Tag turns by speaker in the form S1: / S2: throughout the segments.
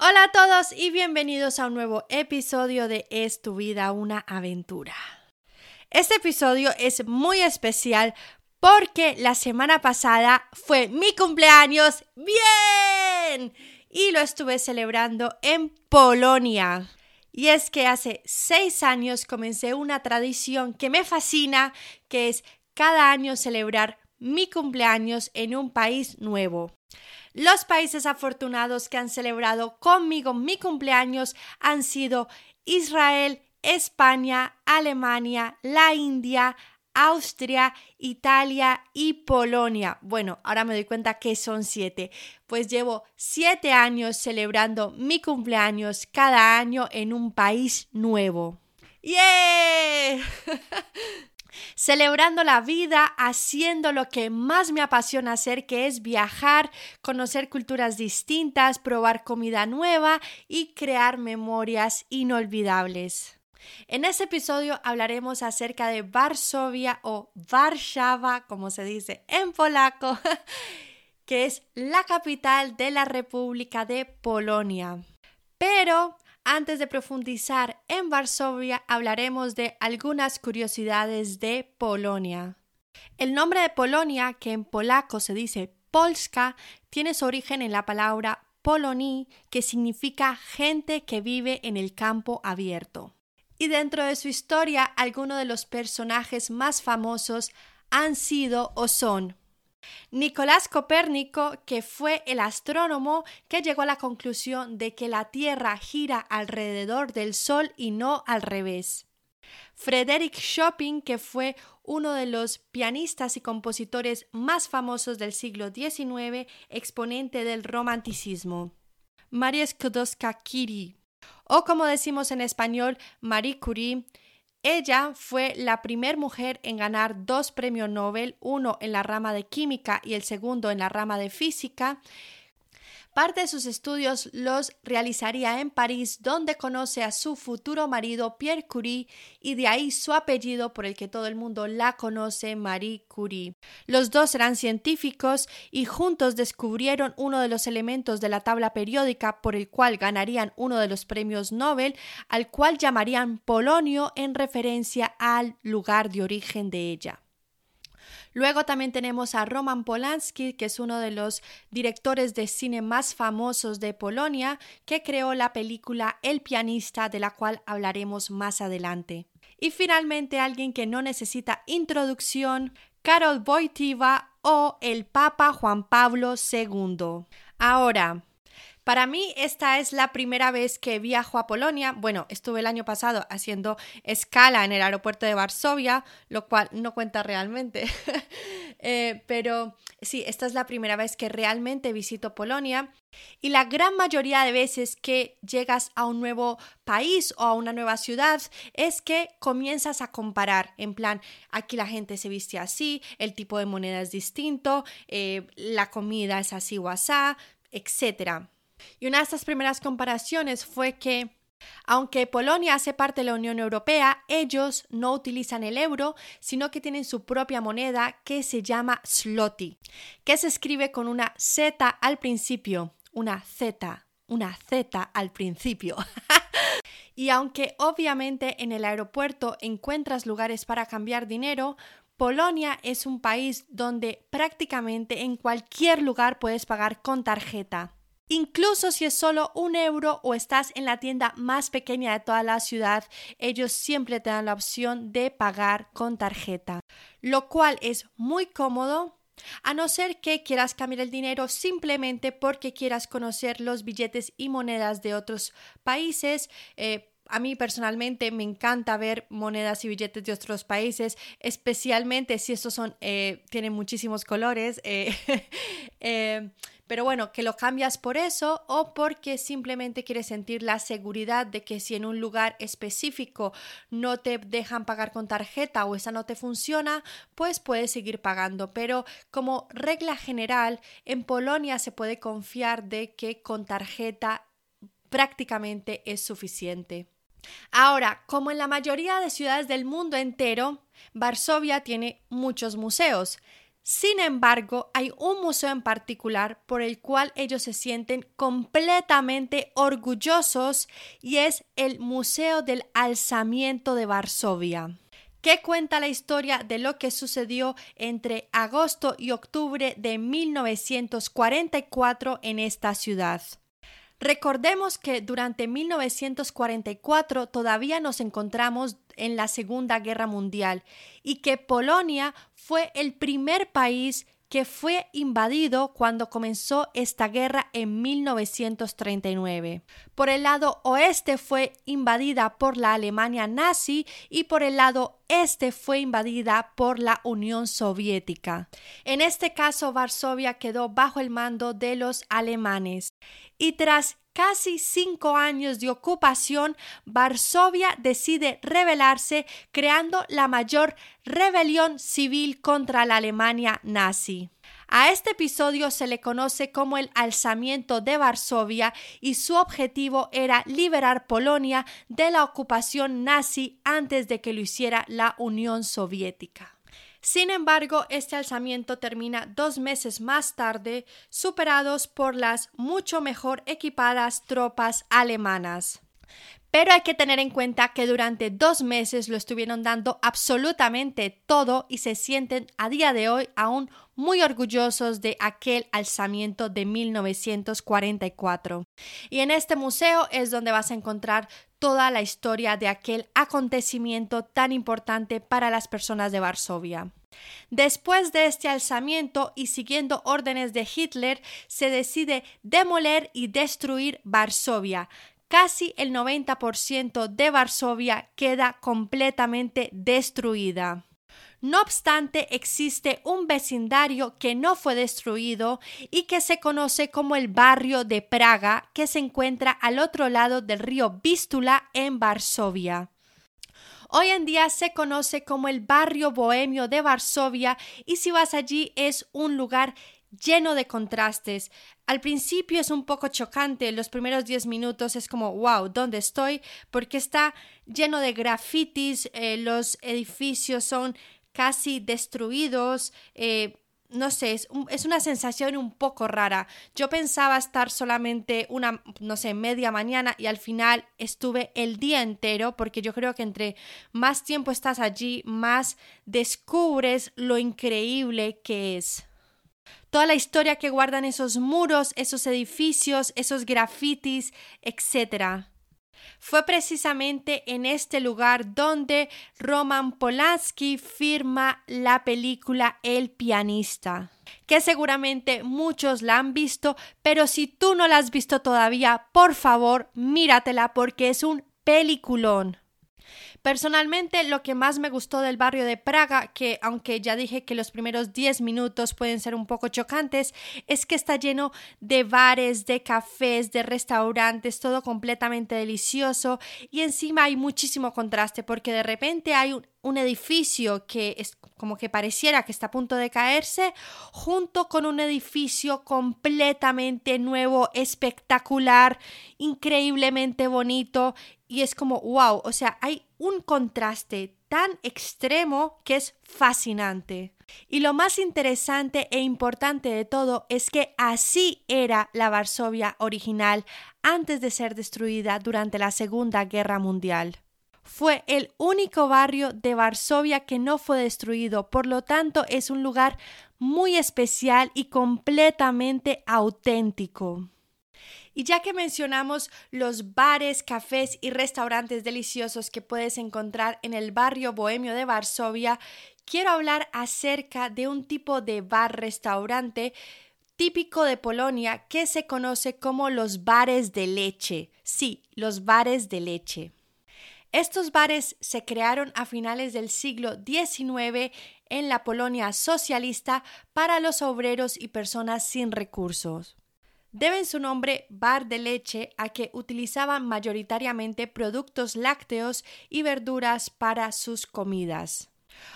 S1: Hola a todos y bienvenidos a un nuevo episodio de Es tu vida una aventura. Este episodio es muy especial porque la semana pasada fue mi cumpleaños. ¡Bien! Y lo estuve celebrando en Polonia. Y es que hace seis años comencé una tradición que me fascina, que es cada año celebrar mi cumpleaños en un país nuevo. Los países afortunados que han celebrado conmigo mi cumpleaños han sido Israel, España, Alemania, la India, Austria, Italia y Polonia. Bueno, ahora me doy cuenta que son siete, pues llevo siete años celebrando mi cumpleaños cada año en un país nuevo. ¡Yeah! celebrando la vida, haciendo lo que más me apasiona hacer, que es viajar, conocer culturas distintas, probar comida nueva y crear memorias inolvidables. En este episodio hablaremos acerca de Varsovia o Warszawa, como se dice en polaco, que es la capital de la República de Polonia. Pero antes de profundizar en Varsovia, hablaremos de algunas curiosidades de Polonia. El nombre de Polonia, que en polaco se dice Polska, tiene su origen en la palabra Poloni, que significa gente que vive en el campo abierto. Y dentro de su historia, algunos de los personajes más famosos han sido o son Nicolás Copérnico, que fue el astrónomo que llegó a la conclusión de que la Tierra gira alrededor del Sol y no al revés. Frederick Chopin, que fue uno de los pianistas y compositores más famosos del siglo XIX, exponente del romanticismo. María Skłodowska-Curie, o como decimos en español, Marie Curie, ella fue la primera mujer en ganar dos premios Nobel, uno en la rama de química y el segundo en la rama de física. Parte de sus estudios los realizaría en París, donde conoce a su futuro marido Pierre Curie y de ahí su apellido por el que todo el mundo la conoce, Marie Curie. Los dos eran científicos y juntos descubrieron uno de los elementos de la tabla periódica por el cual ganarían uno de los premios Nobel, al cual llamarían polonio en referencia al lugar de origen de ella. Luego también tenemos a Roman Polanski, que es uno de los directores de cine más famosos de Polonia, que creó la película El pianista, de la cual hablaremos más adelante. Y finalmente alguien que no necesita introducción, Karol Wojtyła o el Papa Juan Pablo II. Ahora, para mí esta es la primera vez que viajo a Polonia. Bueno, estuve el año pasado haciendo escala en el aeropuerto de Varsovia, lo cual no cuenta realmente. Eh, pero sí, esta es la primera vez que realmente visito Polonia. Y la gran mayoría de veces que llegas a un nuevo país o a una nueva ciudad es que comienzas a comparar, en plan, aquí la gente se viste así, el tipo de moneda es distinto, eh, la comida es así o asá, etc. Y una de estas primeras comparaciones fue que aunque Polonia hace parte de la Unión Europea, ellos no utilizan el euro, sino que tienen su propia moneda que se llama zloty, que se escribe con una Z al principio, una Z, una Z al principio. y aunque obviamente en el aeropuerto encuentras lugares para cambiar dinero, Polonia es un país donde prácticamente en cualquier lugar puedes pagar con tarjeta. Incluso si es solo un euro o estás en la tienda más pequeña de toda la ciudad, ellos siempre te dan la opción de pagar con tarjeta, lo cual es muy cómodo a no ser que quieras cambiar el dinero simplemente porque quieras conocer los billetes y monedas de otros países. Eh, a mí personalmente me encanta ver monedas y billetes de otros países, especialmente si estos son, eh, tienen muchísimos colores. Eh, Pero bueno, que lo cambias por eso o porque simplemente quieres sentir la seguridad de que si en un lugar específico no te dejan pagar con tarjeta o esa no te funciona, pues puedes seguir pagando. Pero como regla general, en Polonia se puede confiar de que con tarjeta prácticamente es suficiente. Ahora, como en la mayoría de ciudades del mundo entero, Varsovia tiene muchos museos. Sin embargo, hay un museo en particular por el cual ellos se sienten completamente orgullosos y es el Museo del Alzamiento de Varsovia que cuenta la historia de lo que sucedió entre agosto y octubre de 1944 en esta ciudad. Recordemos que durante 1944 todavía nos encontramos en la Segunda Guerra Mundial y que Polonia fue el primer país que fue invadido cuando comenzó esta guerra en 1939. Por el lado oeste fue invadida por la Alemania nazi y por el lado este fue invadida por la Unión Soviética. En este caso, Varsovia quedó bajo el mando de los alemanes. Y tras casi cinco años de ocupación, Varsovia decide rebelarse, creando la mayor rebelión civil contra la Alemania nazi. A este episodio se le conoce como el alzamiento de Varsovia y su objetivo era liberar Polonia de la ocupación nazi antes de que lo hiciera la Unión Soviética. Sin embargo, este alzamiento termina dos meses más tarde, superados por las mucho mejor equipadas tropas alemanas. Pero hay que tener en cuenta que durante dos meses lo estuvieron dando absolutamente todo y se sienten a día de hoy aún muy orgullosos de aquel alzamiento de 1944. Y en este museo es donde vas a encontrar toda la historia de aquel acontecimiento tan importante para las personas de Varsovia. Después de este alzamiento y siguiendo órdenes de Hitler, se decide demoler y destruir Varsovia. Casi el 90% de Varsovia queda completamente destruida. No obstante, existe un vecindario que no fue destruido y que se conoce como el barrio de Praga, que se encuentra al otro lado del río Vístula en Varsovia. Hoy en día se conoce como el barrio bohemio de Varsovia y si vas allí es un lugar lleno de contrastes. Al principio es un poco chocante, los primeros 10 minutos es como, wow, ¿dónde estoy? Porque está lleno de grafitis, eh, los edificios son casi destruidos. Eh, no sé, es, es, una sensación un poco rara. Yo pensaba estar solamente una, no sé, media mañana y al final estuve el día entero porque yo creo que entre más tiempo estás allí, más descubres lo increíble que es. Toda la historia que guardan esos muros, esos edificios, esos grafitis, etc. Fue precisamente en este lugar donde Roman Polanski firma la película El pianista, que seguramente muchos la han visto, pero si tú no la has visto todavía, por favor, míratela porque es un peliculón. Personalmente, lo que más me gustó del barrio de Praga, que aunque ya dije que los primeros 10 minutos pueden ser un poco chocantes, es que está lleno de bares, de cafés, de restaurantes, todo completamente delicioso. Y encima hay muchísimo contraste porque de repente hay un, edificio que es como que pareciera que está a punto de caerse, junto con un edificio completamente nuevo, espectacular, increíblemente bonito, y es como, wow, o sea, hay un contraste tan extremo que es fascinante. Y lo más interesante e importante de todo es que así era la Varsovia original antes de ser destruida durante la Segunda Guerra Mundial fue el único barrio de Varsovia que no fue destruido, por lo tanto es un lugar muy especial y completamente auténtico. Y ya que mencionamos los bares, cafés y restaurantes deliciosos que puedes encontrar en el barrio bohemio de Varsovia, quiero hablar acerca de un tipo de bar-restaurante típico de Polonia que se conoce como los bares de leche. Sí, los bares de leche. Estos bares se crearon a finales del siglo XIX en la Polonia socialista para los obreros y personas sin recursos. Deben su nombre bar de leche a que utilizaban mayoritariamente productos lácteos y verduras para sus comidas.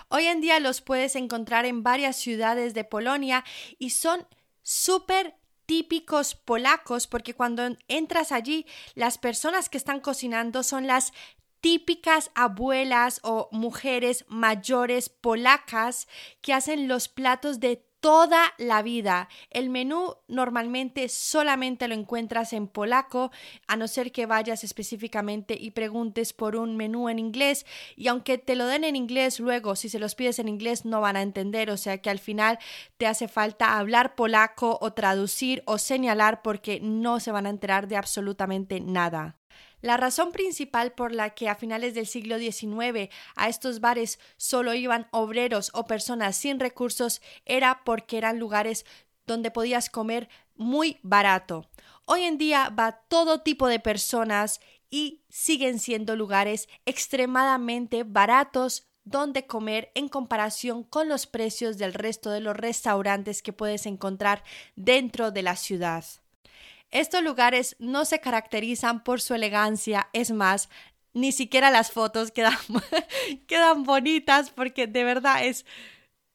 S1: Hoy en día los puedes encontrar en varias ciudades de Polonia y son súper típicos polacos porque cuando entras allí las personas que están cocinando son las típicas abuelas o mujeres mayores polacas que hacen los platos de toda la vida. El menú normalmente solamente lo encuentras en polaco, a no ser que vayas específicamente y preguntes por un menú en inglés. Y aunque te lo den en inglés, luego si se los pides en inglés no van a entender. O sea que al final te hace falta hablar polaco o traducir o señalar porque no se van a enterar de absolutamente nada. La razón principal por la que a finales del siglo XIX a estos bares solo iban obreros o personas sin recursos era porque eran lugares donde podías comer muy barato. Hoy en día va todo tipo de personas y siguen siendo lugares extremadamente baratos donde comer en comparación con los precios del resto de los restaurantes que puedes encontrar dentro de la ciudad. Estos lugares no se caracterizan por su elegancia, es más, ni siquiera las fotos quedan, bonitas porque de verdad es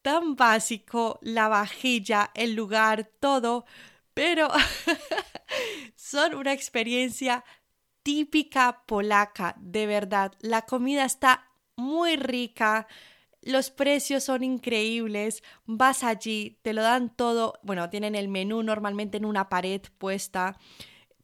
S1: tan básico la vajilla, el lugar, todo, pero son una experiencia típica polaca, de verdad. La comida está muy rica, los precios son increíbles, vas allí, te lo dan todo, bueno, tienen el menú normalmente en una pared puesta,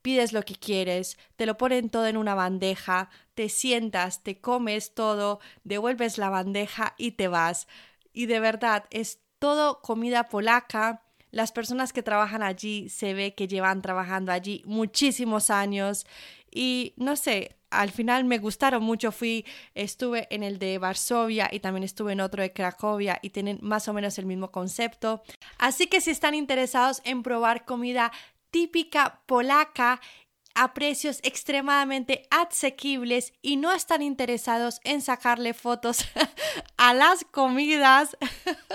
S1: pides lo que quieres, te lo ponen todo en una bandeja, te sientas, te comes todo, devuelves la bandeja y te vas. Y de verdad, es todo comida polaca. Las personas que trabajan allí se ve que llevan trabajando allí muchísimos años y no sé, al final me gustaron mucho. Fui, estuve en el de Varsovia y también estuve en otro de Cracovia y tienen más o menos el mismo concepto. Así que si están interesados en probar comida típica polaca a precios extremadamente asequibles y no están interesados en sacarle fotos a las comidas,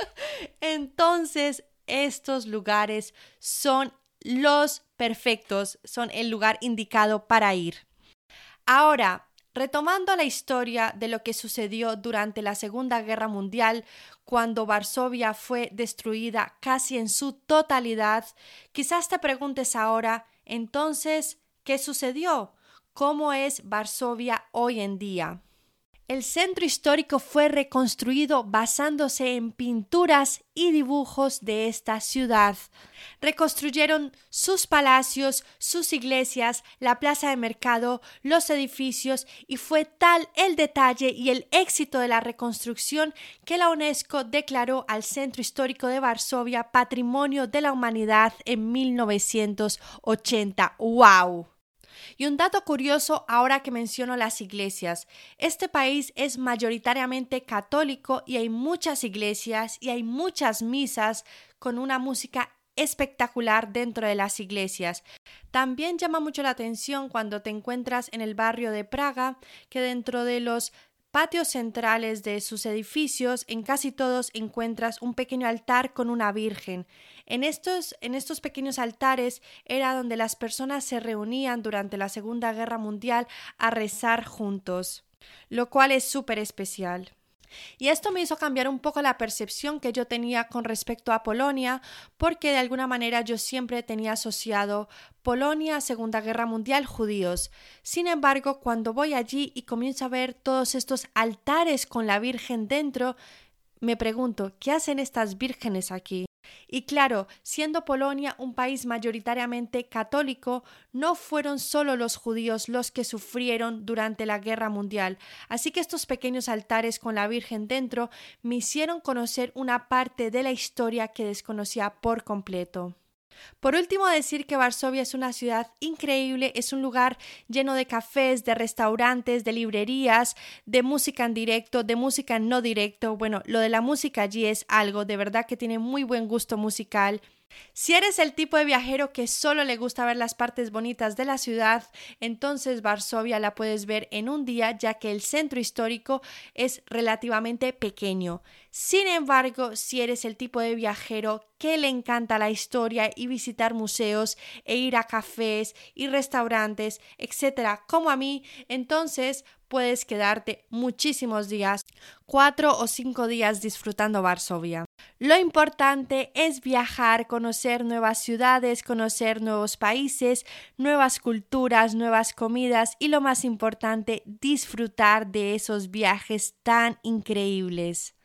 S1: entonces estos lugares son los perfectos, son el lugar indicado para ir. Ahora, retomando la historia de lo que sucedió durante la Segunda Guerra Mundial, cuando Varsovia fue destruida casi en su totalidad, quizás te preguntes ahora, entonces, ¿qué sucedió? ¿Cómo es Varsovia hoy en día? El centro histórico fue reconstruido basándose en pinturas y dibujos de esta ciudad. Reconstruyeron sus palacios, sus iglesias, la plaza de mercado, los edificios y fue tal el detalle y el éxito de la reconstrucción que la UNESCO declaró al centro histórico de Varsovia Patrimonio de la Humanidad en 1980. ¡Wow! Y un dato curioso ahora que menciono las iglesias. Este país es mayoritariamente católico y hay muchas iglesias y hay muchas misas con una música espectacular dentro de las iglesias. También llama mucho la atención cuando te encuentras en el barrio de Praga que dentro de los patios centrales de sus edificios, en casi todos encuentras un pequeño altar con una virgen. En estos, en estos pequeños altares era donde las personas se reunían durante la Segunda Guerra Mundial a rezar juntos, lo cual es súper especial. Y esto me hizo cambiar un poco la percepción que yo tenía con respecto a Polonia, porque de alguna manera yo siempre tenía asociado Polonia, Segunda Guerra Mundial, judíos. Sin embargo, cuando voy allí y comienzo a ver todos estos altares con la Virgen dentro, me pregunto, ¿qué hacen estas vírgenes aquí? Y claro, siendo Polonia un país mayoritariamente católico, no fueron solo los judíos los que sufrieron durante la Guerra Mundial, así que estos pequeños altares con la Virgen dentro me hicieron conocer una parte de la historia que desconocía por completo. Por último, decir que Varsovia es una ciudad increíble, es un lugar lleno de cafés, de restaurantes, de librerías, de música en directo, de música no directo. Bueno, lo de la música allí es algo, de verdad que tiene muy buen gusto musical. Si eres el tipo de viajero que solo le gusta ver las partes bonitas de la ciudad, entonces Varsovia la puedes ver en un día ya que el centro histórico es relativamente pequeño. Sin embargo, si eres el tipo de viajero que le encanta la historia y visitar museos e ir a cafés y restaurantes, etcétera, como a mí, entonces puedes quedarte muchísimos días, cuatro o cinco días disfrutando Varsovia. Lo importante es viajar, conocer nuevas ciudades, conocer nuevos países, nuevas culturas, nuevas comidas y lo más importante, disfrutar de esos viajes tan increíbles.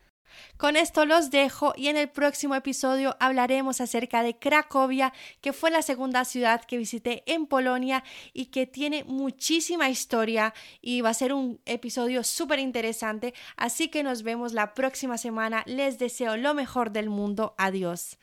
S1: Con esto los dejo y en el próximo episodio hablaremos acerca de Cracovia, que fue la segunda ciudad que visité en Polonia y que tiene muchísima historia y va a ser un episodio súper interesante. Así que nos vemos la próxima semana. Les deseo lo mejor del mundo. Adiós.